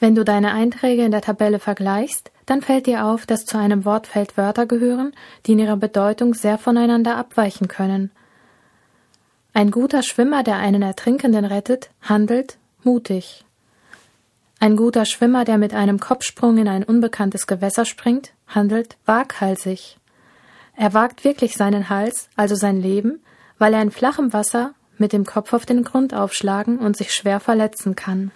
Wenn du deine Einträge in der Tabelle vergleichst, dann fällt dir auf, dass zu einem Wortfeld Wörter gehören, die in ihrer Bedeutung sehr voneinander abweichen können. Ein guter Schwimmer, der einen Ertrinkenden rettet, handelt mutig. Ein guter Schwimmer, der mit einem Kopfsprung in ein unbekanntes Gewässer springt, handelt waghalsig. Er wagt wirklich seinen Hals, also sein Leben, weil er in flachem Wasser mit dem Kopf auf den Grund aufschlagen und sich schwer verletzen kann.